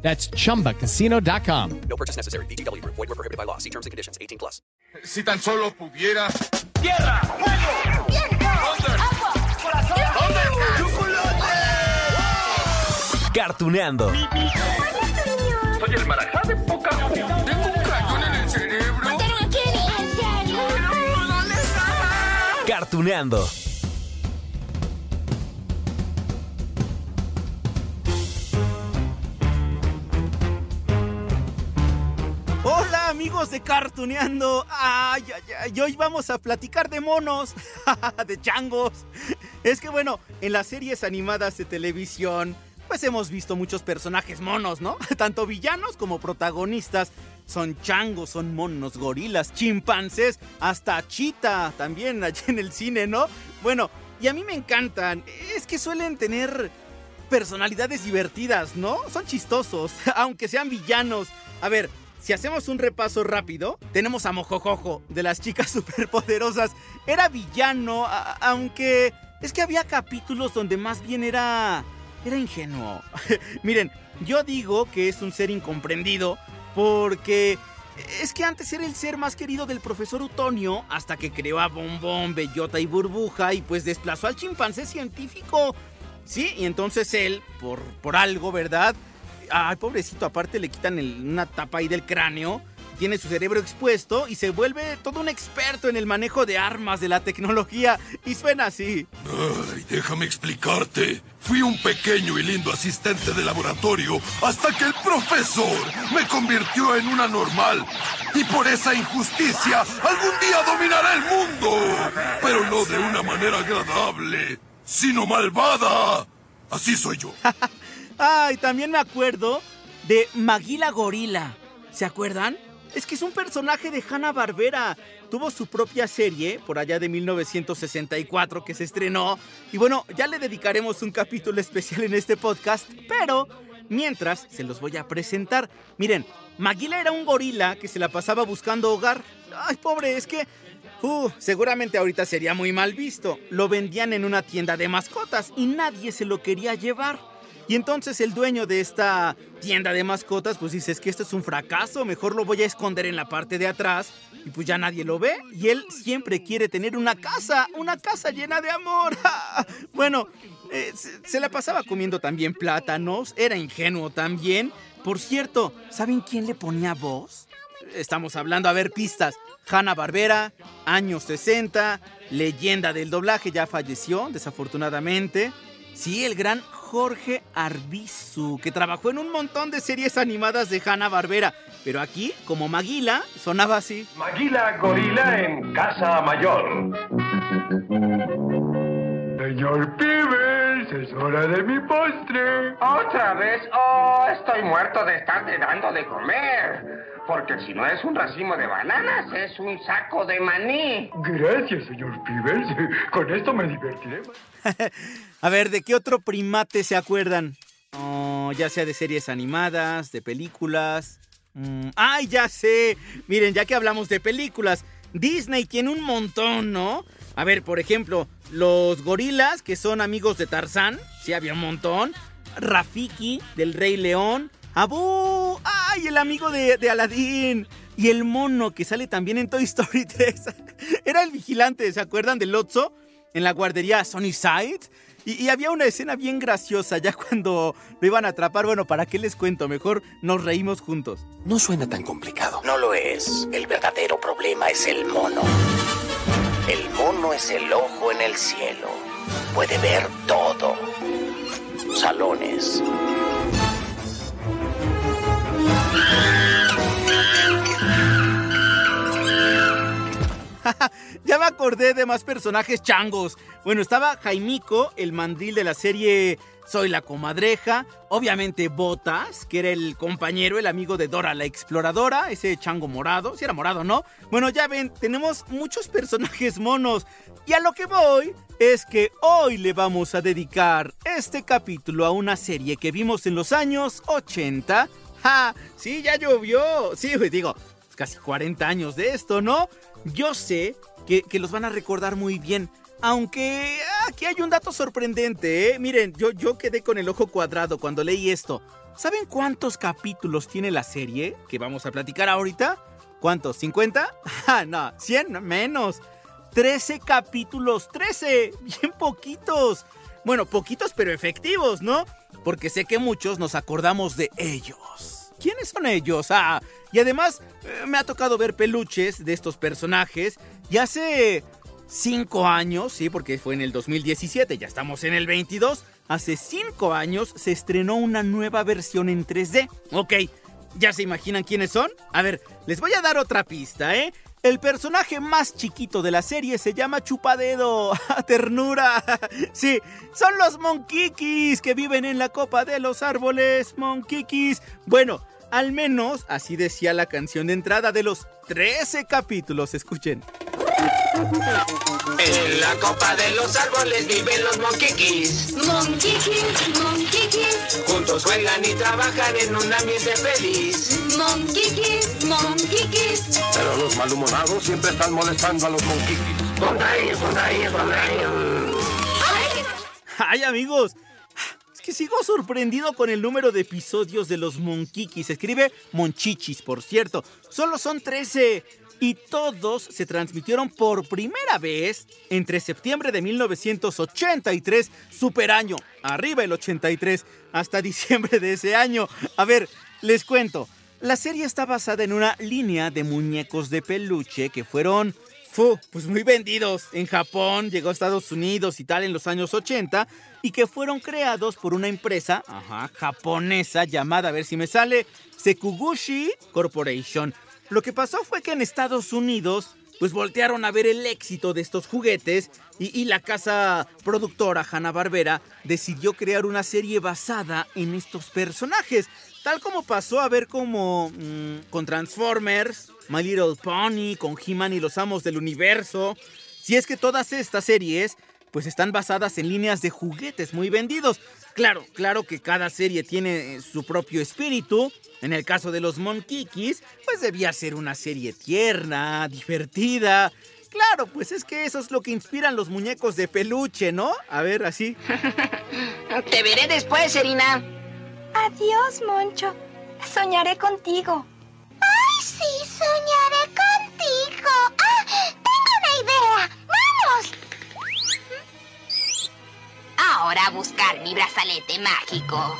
That's chumbacasino.com. No purchase necessary. BGW. Void were prohibited by law. See terms and conditions. 18 plus. Si tan solo pudiera. ¡Tierra! ¡Fuego! ¡Viento! ¡Agua! ¡Corazón! Cartuneando. Soy el marajá de poca. Tengo un cañón en el cerebro. ¡Mataron a Kenny! ¿En serio? ¿Dónde estaba? Cartuneando. De Cartuneando. Hoy vamos a platicar de monos, de changos. Es que bueno, en las series animadas de televisión, pues hemos visto muchos personajes monos, ¿no? Tanto villanos como protagonistas. Son changos, son monos, gorilas, chimpancés, hasta chita también allí en el cine, ¿no? Bueno, y a mí me encantan. Es que suelen tener personalidades divertidas, ¿no? Son chistosos, aunque sean villanos. A ver, si hacemos un repaso rápido, tenemos a Mojojojo de las chicas superpoderosas. Era villano, aunque es que había capítulos donde más bien era era ingenuo. Miren, yo digo que es un ser incomprendido porque es que antes era el ser más querido del profesor Utonio hasta que creó a Bombón, Bellota y Burbuja y pues desplazó al chimpancé científico. Sí, y entonces él, por, por algo, ¿verdad? Ay, pobrecito, aparte le quitan el- una tapa ahí del cráneo, tiene su cerebro expuesto y se vuelve todo un experto en el manejo de armas de la tecnología. Y suena así. Ay, déjame explicarte. Fui un pequeño y lindo asistente de laboratorio hasta que el profesor me convirtió en una normal. Y por esa injusticia, algún día dominará el mundo. Pero no de una manera agradable, sino malvada. Así soy yo. Ay, también me acuerdo de Maguila Gorila. ¿Se acuerdan? Es que es un personaje de Hanna Barbera. Tuvo su propia serie por allá de 1964 que se estrenó. Y bueno, ya le dedicaremos un capítulo especial en este podcast. Pero mientras se los voy a presentar. Miren, Maguila era un gorila que se la pasaba buscando hogar. Ay, pobre, es que Uh, seguramente ahorita sería muy mal visto. Lo vendían en una tienda de mascotas y nadie se lo quería llevar. Y entonces el dueño de esta tienda de mascotas pues dice, es que esto es un fracaso, mejor lo voy a esconder en la parte de atrás y pues ya nadie lo ve. Y él siempre quiere tener una casa, una casa llena de amor. bueno, eh, se, la pasaba comiendo también plátanos, era ingenuo también. Por cierto, ¿saben quién le ponía voz? Estamos hablando, a ver, pistas. Hanna Barbera, años 60, leyenda del doblaje, ya falleció, desafortunadamente. Sí, el gran Jorge Arbizu, que trabajó en un montón de series animadas de Hanna Barbera. Pero aquí, como Maguila, sonaba así. Maguila Gorila en Casa Mayor. Señor Es hora de mi postre. ¿Otra vez? Oh, estoy muerto de estarte dando de comer. Porque si no es un racimo de bananas, es un saco de maní. Gracias, señor Pibes. Con esto me divertiré. A ver, ¿de qué otro primate se acuerdan? Oh, ya sea de series animadas, de películas. Mm, ¡Ay, ya sé! Miren, ya que hablamos de películas, Disney tiene un montón, ¿no? A ver, por ejemplo, los gorilas, que son amigos de Tarzán, sí, había un montón. Rafiki, del Rey León. ¡Abu! ¡Ay, el amigo de, de Aladdin! Y el mono que sale también en Toy Story 3. Era el vigilante, ¿se acuerdan del Lotso? En la guardería Sunnyside. Y, y había una escena bien graciosa ya cuando lo iban a atrapar. Bueno, ¿para qué les cuento? Mejor nos reímos juntos. No suena tan complicado. No lo es. El verdadero problema es el mono. El mono es el ojo en el cielo. Puede ver todo. Salones. De más personajes changos. Bueno, estaba Jaimico, el mandril de la serie Soy la comadreja. Obviamente Botas, que era el compañero, el amigo de Dora la exploradora, ese chango morado. Si era morado, ¿no? Bueno, ya ven, tenemos muchos personajes monos. Y a lo que voy es que hoy le vamos a dedicar este capítulo a una serie que vimos en los años 80. ¡Ja! Sí, ya llovió. Sí, digo, casi 40 años de esto, ¿no? Yo sé que, los van a recordar muy bien. Aunque aquí hay un dato sorprendente, ¿eh? Miren, yo, yo quedé con el ojo cuadrado cuando leí esto. ¿Saben cuántos capítulos tiene la serie que vamos a platicar ahorita? ¿Cuántos? ¿50? Ah, no, 100 menos. 13 capítulos, 13. Bien poquitos. Bueno, poquitos pero efectivos, ¿no? Porque sé que muchos nos acordamos de ellos. ¿Quiénes son ellos? Ah, y además eh, me ha tocado ver peluches de estos personajes. Y hace 5 años, sí, porque fue en el 2017, ya estamos en el 22. Hace 5 años se estrenó una nueva versión en 3D. Ok, ¿ya se imaginan quiénes son? A ver, les voy a dar otra pista, ¿eh? El personaje más chiquito de la serie se llama Chupadedo. ¡Ternura! Sí, son los Monkikis que viven en la copa de los árboles. Monkikis. Bueno, al menos así decía la canción de entrada de los 13 capítulos. Escuchen. En la copa de los árboles viven los monquiquis. Monquiquis, monquiquis, Juntos juegan y trabajan en un ambiente feliz. monquiquis, monquiquis. Pero los malhumorados siempre están molestando a los monquiquis. Contra ellos, contra ellos, contra ellos. ¡Ay, amigos! Es que sigo sorprendido con el número de episodios de los Monkikis. Se escribe Monchichis, por cierto. Solo son 13. Y todos se transmitieron por primera vez entre septiembre de 1983, super año, arriba el 83, hasta diciembre de ese año. A ver, les cuento. La serie está basada en una línea de muñecos de peluche que fueron fu, pues muy vendidos en Japón, llegó a Estados Unidos y tal en los años 80 y que fueron creados por una empresa japonesa llamada, a ver si me sale, Sekuguchi Corporation. Lo que pasó fue que en Estados Unidos pues voltearon a ver el éxito de estos juguetes y, la casa productora Hanna-Barbera decidió crear una serie basada en estos personajes. Tal como pasó a ver como mm, con Transformers, My Little Pony, con He-Man y los Amos del Universo. Si es que todas estas series pues están basadas en líneas de juguetes muy vendidos. Claro, claro que cada serie tiene eh, su propio espíritu. En el caso de los Monkikis, pues debía ser una serie tierna, divertida. Claro, pues es que eso es lo que inspiran los muñecos de peluche, ¿no? A ver, así. Te veré después, Serina. Adiós, Moncho. Soñaré contigo. ¡Ay, sí! Soñaré Ahora a buscar mi brazalete mágico.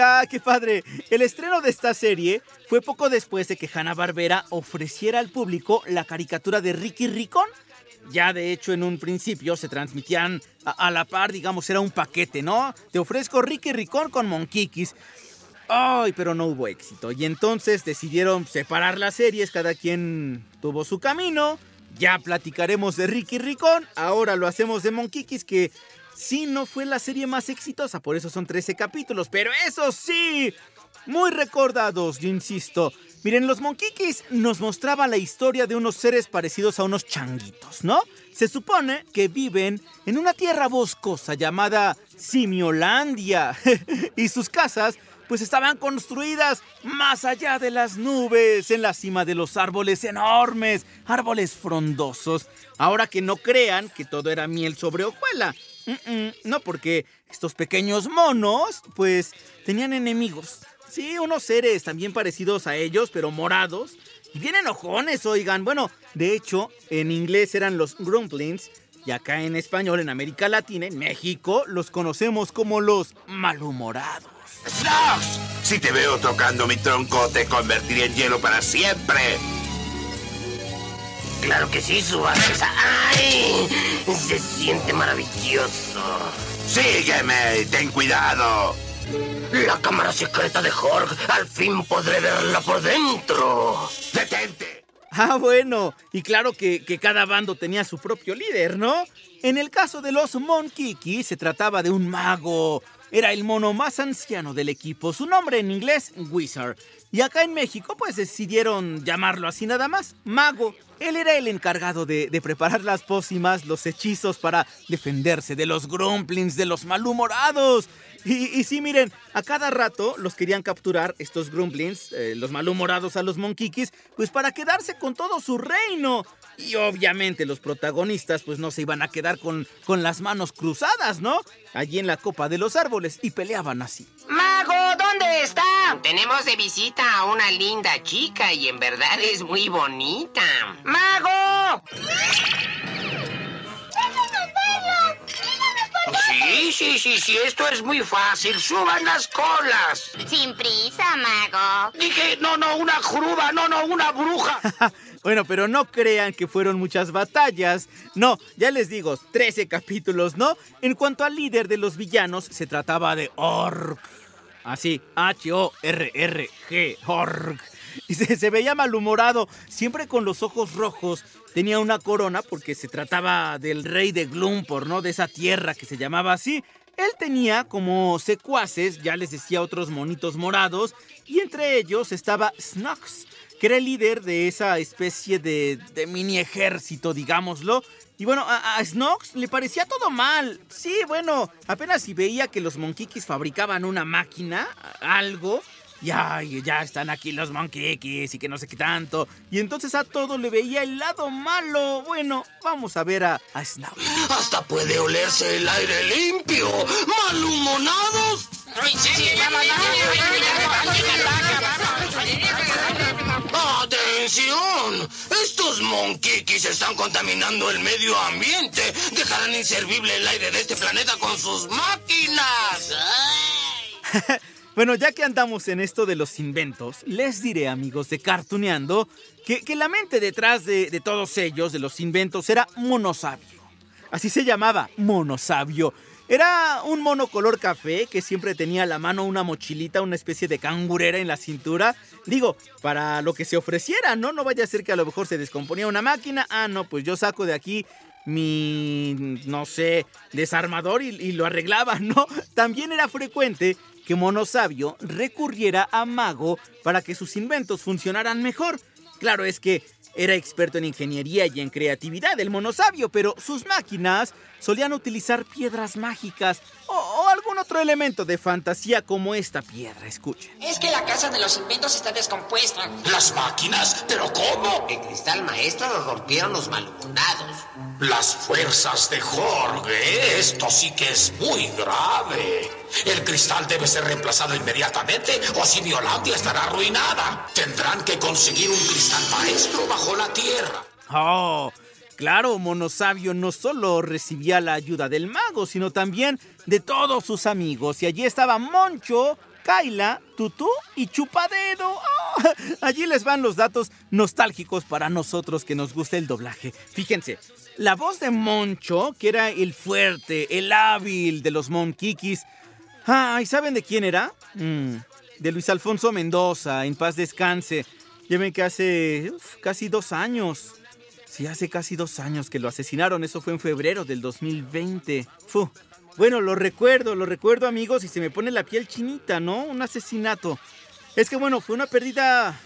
¡Ah, qué padre! El estreno de esta serie fue poco después de que Hanna-Barbera ofreciera al público la caricatura de Ricky Ricón. Ya de hecho en un principio se transmitían a, a la par, digamos, era un paquete, ¿no? Te ofrezco Ricky Ricón con Monkikis. Ay, pero no hubo éxito. Y entonces decidieron separar las series, cada quien tuvo su camino. Ya platicaremos de Ricky Ricón, ahora lo hacemos de Monkikis, que sí no fue la serie más exitosa, por eso son 13 capítulos, pero eso sí, muy recordados, yo insisto. Miren, los Monkikis nos mostraba la historia de unos seres parecidos a unos changuitos, ¿no? Se supone que viven en una tierra boscosa llamada Simiolandia y sus casas pues estaban construidas más allá de las nubes, en la cima de los árboles enormes, árboles frondosos. Ahora que no crean que todo era miel sobre hojuela. No, porque estos pequeños monos, pues, tenían enemigos. Sí, unos seres también parecidos a ellos, pero morados. Y bien enojones, oigan. Bueno, de hecho, en inglés eran los Grumplings. Y acá en español, en América Latina, en México, los conocemos como los malhumorados. ¡Snox! Si te veo tocando mi tronco, te convertiré en hielo para siempre. Claro que sí, Subasa. ¡Ay! Se siente maravilloso. Sígueme, ten cuidado. La cámara secreta de Jorg. Al fin podré verla por dentro. ¡Detente! Ah, bueno, y claro que, que cada bando tenía su propio líder, ¿no? En el caso de los Monkiki se trataba de un mago. Era el mono más anciano del equipo. Su nombre en inglés, Wizard. Y acá en México, pues decidieron llamarlo así nada más, Mago. Él era el encargado de, preparar las pócimas, los hechizos para defenderse de los grumplings, de los malhumorados. Y, y sí, miren, a cada rato los querían capturar estos grumplings, eh, los malhumorados a los monkikis, pues para quedarse con todo su reino. Y obviamente los protagonistas pues no se iban a quedar con, con las manos cruzadas, ¿no? Allí en la copa de los árboles y peleaban así. Mago, ¿dónde está? Tenemos de visita a una linda chica y en verdad es muy bonita. ¡Mago! Sí, sí, sí, sí, esto es muy fácil. Suban las colas. Sin prisa, mago. Dije, no, no, una jruba, no, no, una bruja. Bueno, pero no crean que fueron muchas batallas. No, ya les digo, 13 capítulos, ¿no? En cuanto al líder de los villanos, se trataba de Org. Así, H-O-R-R-G, Org. Y se, veía malhumorado, siempre con los ojos rojos. Tenía una corona porque se trataba del rey de Glumpor, ¿no? De esa tierra que se llamaba así. Él tenía como secuaces, ya les decía, otros monitos morados, y entre ellos estaba Snox, que era el líder de esa especie de, de mini ejército, digámoslo. Y bueno, a, a Snox le parecía todo mal. Sí, bueno, apenas si veía que los Monkikis fabricaban una máquina, algo, ya, ya están aquí los Monkikis y que no sé qué tanto. Y entonces a todo le veía el lado malo. Bueno, vamos a ver a, a Snox. Hasta puede olerse el aire limpio. ¡Malhumonados! ¡Atención! Estos monkikis están contaminando el medio ambiente. Dejarán inservible el aire de este planeta con sus máquinas. Bueno, ya que andamos en esto de los inventos, les diré, amigos de Cartuneando, que, que la mente detrás de, de todos ellos, de los inventos, era Monosabio. Así se llamaba, Monosabio. Era un mono color café que siempre tenía a la mano una mochilita, una especie de cangurera en la cintura. Digo, para lo que se ofreciera, ¿no? No vaya a ser que a lo mejor se descomponía una máquina. Ah, no, pues yo saco de aquí mi, no sé, desarmador y, y lo arreglaba, ¿no? También era frecuente que Monosabio recurriera a Mago para que sus inventos funcionaran mejor. Claro, es que era experto en ingeniería y en creatividad el Monosabio, pero sus máquinas solían utilizar piedras mágicas o, o algún otro elemento de fantasía como esta piedra, escuchen. Es que la casa de los inventos está descompuesta. ¿Las máquinas? ¿Pero cómo? El cristal maestro lo rompieron los malhumorados. Las fuerzas de Jorge. Esto sí que es muy grave. El cristal debe ser reemplazado inmediatamente o si Violandia estará arruinada. Tendrán que conseguir un cristal maestro bajo la tierra. Oh, claro, Monosabio no solo recibía la ayuda del mago, sino también de todos sus amigos. Y allí estaba Moncho, Kaila, Tutú y Chupadedo. ¡Ah! Allí les van los datos nostálgicos para nosotros que nos gusta el doblaje. Fíjense, la voz de Moncho, que era el fuerte, el hábil de los Monkikis. Ah, ¿y saben de quién era? Mm, de Luis Alfonso Mendoza, en paz descanse. Ya que hace casi dos años. Sí, hace casi dos años que lo asesinaron. Eso fue en febrero del 2020. Fu. Bueno, lo recuerdo, lo recuerdo, amigos, y se me pone la piel chinita, ¿no? Un asesinato. Es que, bueno, fue una pérdida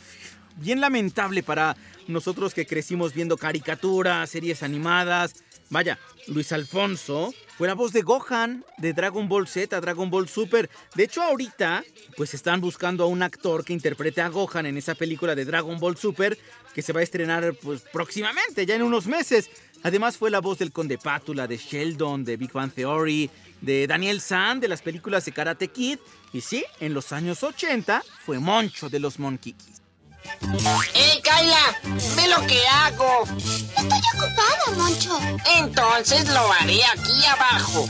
bien lamentable para nosotros que crecimos viendo caricaturas, series animadas. Vaya, Luis Alfonso fue la voz de Gohan de Dragon Ball Z, Dragon Ball Super. De hecho, ahorita, pues están buscando a un actor que interprete a Gohan en esa película de Dragon Ball Super que se va a estrenar pues próximamente, ya en unos meses. Además fue la voz del Conde Pátula, de Sheldon, de Big Bang Theory, de Daniel San, de las películas de Karate Kid. Y sí, en los años 80 fue Moncho de los Monkikis. ¡Eh, Kaila! ¡Ve lo que hago! Estoy ocupada, Moncho. Entonces lo haré aquí abajo.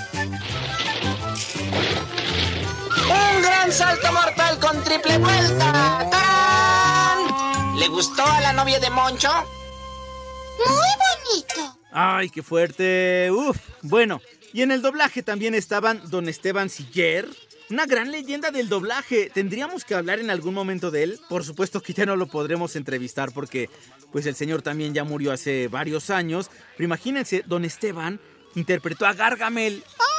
¡Un gran salto mortal con triple vuelta! ¡Tarán! ¿Le gustó a la novia de Moncho? Muy bonito. ¡Ay, qué fuerte! ¡Uf! Bueno, y en el doblaje también estaban Don Esteban Siller, una gran leyenda del doblaje. Tendríamos que hablar en algún momento de él. Por supuesto que ya no lo podremos entrevistar porque pues el señor también ya murió hace varios años. Pero imagínense, don Esteban interpretó a Gargamel. ¡Ah!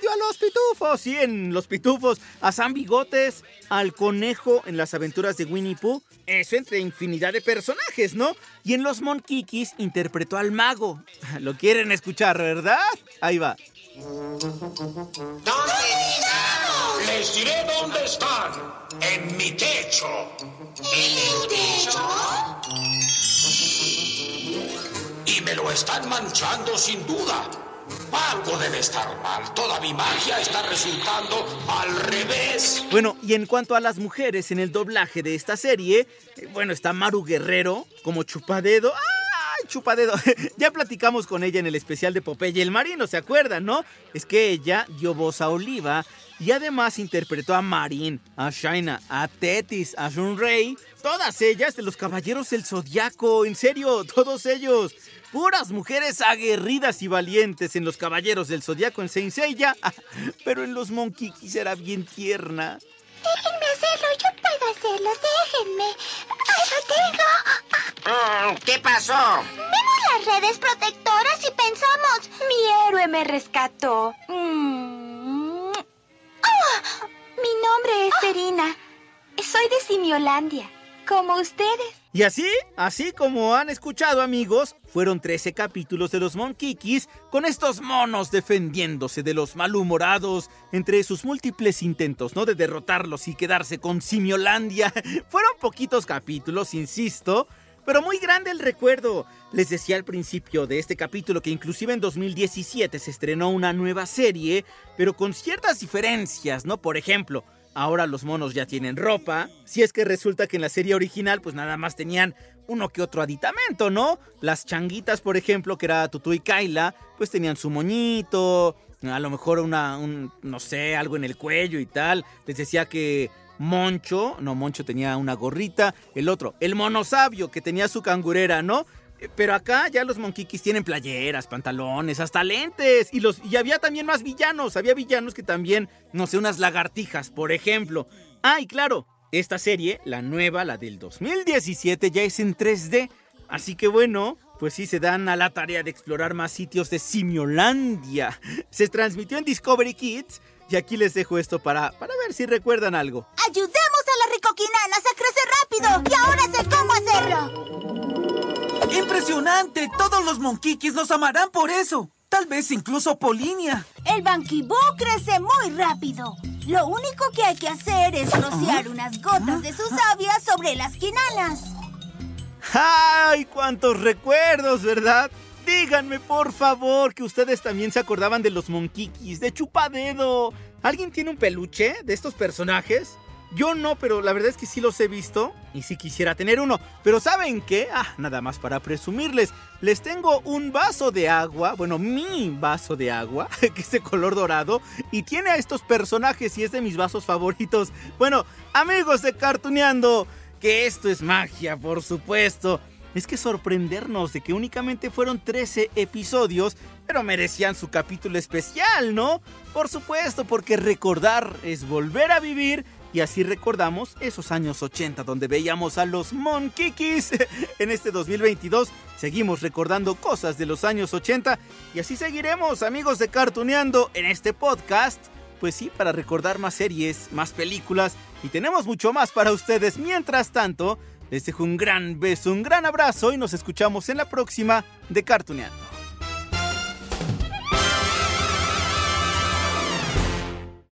¡Odio a los pitufos! Sí, en Los Pitufos. A San Bigotes, al conejo en las aventuras de Winnie Pooh. Eso entre infinidad de personajes, ¿no? Y en Los Monquiquis interpretó al mago. Lo quieren escuchar, ¿verdad? Ahí va. Les diré dónde están. En mi techo. ¿En el techo? Y me lo están manchando sin duda. Algo debe estar mal. Toda mi magia está resultando al revés. Bueno, y en cuanto a las mujeres en el doblaje de esta serie, eh, bueno, está Maru Guerrero como chupadedo. ¡Ay, chupadedo! ya platicamos con ella en el especial de Popeye el Marino, ¿se acuerdan, no? Es que ella dio voz a Oliva y además interpretó a Marin, a Shaina, a Tetis, a Shunrei, todas ellas de los Caballeros del Zodiaco, en serio, todos ellos. Puras mujeres aguerridas y valientes en los Caballeros del Zodiaco en Saint Seiya, pero en los Monkikis era bien tierna. Déjenme hacerlo, yo puedo hacerlo, déjenme. ¡Ay, lo tengo! Mm, ¿Qué pasó? Vemos las redes protectoras y pensamos... Mi héroe me rescató. Mm. Nombre es Serina. Soy de Simiolandia, como ustedes. Y así, así como han escuchado amigos, fueron 13 capítulos de los Monkikis con estos monos defendiéndose de los malhumorados entre sus múltiples intentos, ¿no? De derrotarlos y quedarse con Simiolandia. Fueron poquitos capítulos, insisto, pero muy grande el recuerdo. Les decía al principio de este capítulo que inclusive en 2017 se estrenó una nueva serie, pero con ciertas diferencias, ¿no? Por ejemplo, Ahora los monos ya tienen ropa. Si es que resulta que en la serie original, pues nada más tenían uno que otro aditamento, ¿no? Las changuitas, por ejemplo, que era Tutu y Kaila, pues tenían su moñito, a lo mejor una, un, no sé, algo en el cuello y tal. Les decía que Moncho, no, Moncho tenía una gorrita. El otro, el mono sabio, que tenía su cangurera, ¿no? Pero acá ya los monquiquis tienen playeras, pantalones, hasta lentes. Y, los, y había también más villanos. Había villanos que también, no sé, unas lagartijas, por ejemplo. Ah, claro, esta serie, la nueva, la del 2017, ya es en 3D. Así que bueno, pues sí se dan a la tarea de explorar más sitios de Simiolandia. Se transmitió en Discovery Kids. Y aquí les dejo esto para, para ver si recuerdan algo. ¡Ayudemos a las ricoquinanas a crecer rápido! ¡Y ahora sé cómo hacerlo! ¡Impresionante! Todos los monquiquis nos amarán por eso. Tal vez incluso Polinia. El banquibú crece muy rápido. Lo único que hay que hacer es rociar unas gotas de su savia sobre las quinanas. ¡Ay, cuántos recuerdos, ¿verdad? Díganme, por favor, que ustedes también se acordaban de los monquiquis, de Chupadedo. ¿Alguien tiene un peluche de estos personajes? Yo no, pero la verdad es que sí los he visto y sí quisiera tener uno. Pero ¿saben qué? Ah, nada más para presumirles. Les tengo un vaso de agua, bueno, mi vaso de agua, que es de color dorado y tiene a estos personajes y es de mis vasos favoritos. Bueno, amigos de Cartuneando, que esto es magia, por supuesto. Es que sorprendernos de que únicamente fueron 13 episodios, pero merecían su capítulo especial, ¿no? Por supuesto, porque recordar es volver a vivir y así recordamos esos años 80 donde veíamos a los Monkikis. En este 2022 seguimos recordando cosas de los años 80 y así seguiremos, amigos de Cartuneando, en este podcast. Pues sí, para recordar más series, más películas y tenemos mucho más para ustedes. Mientras tanto, les dejo un gran beso, un gran abrazo y nos escuchamos en la próxima de Cartuneando.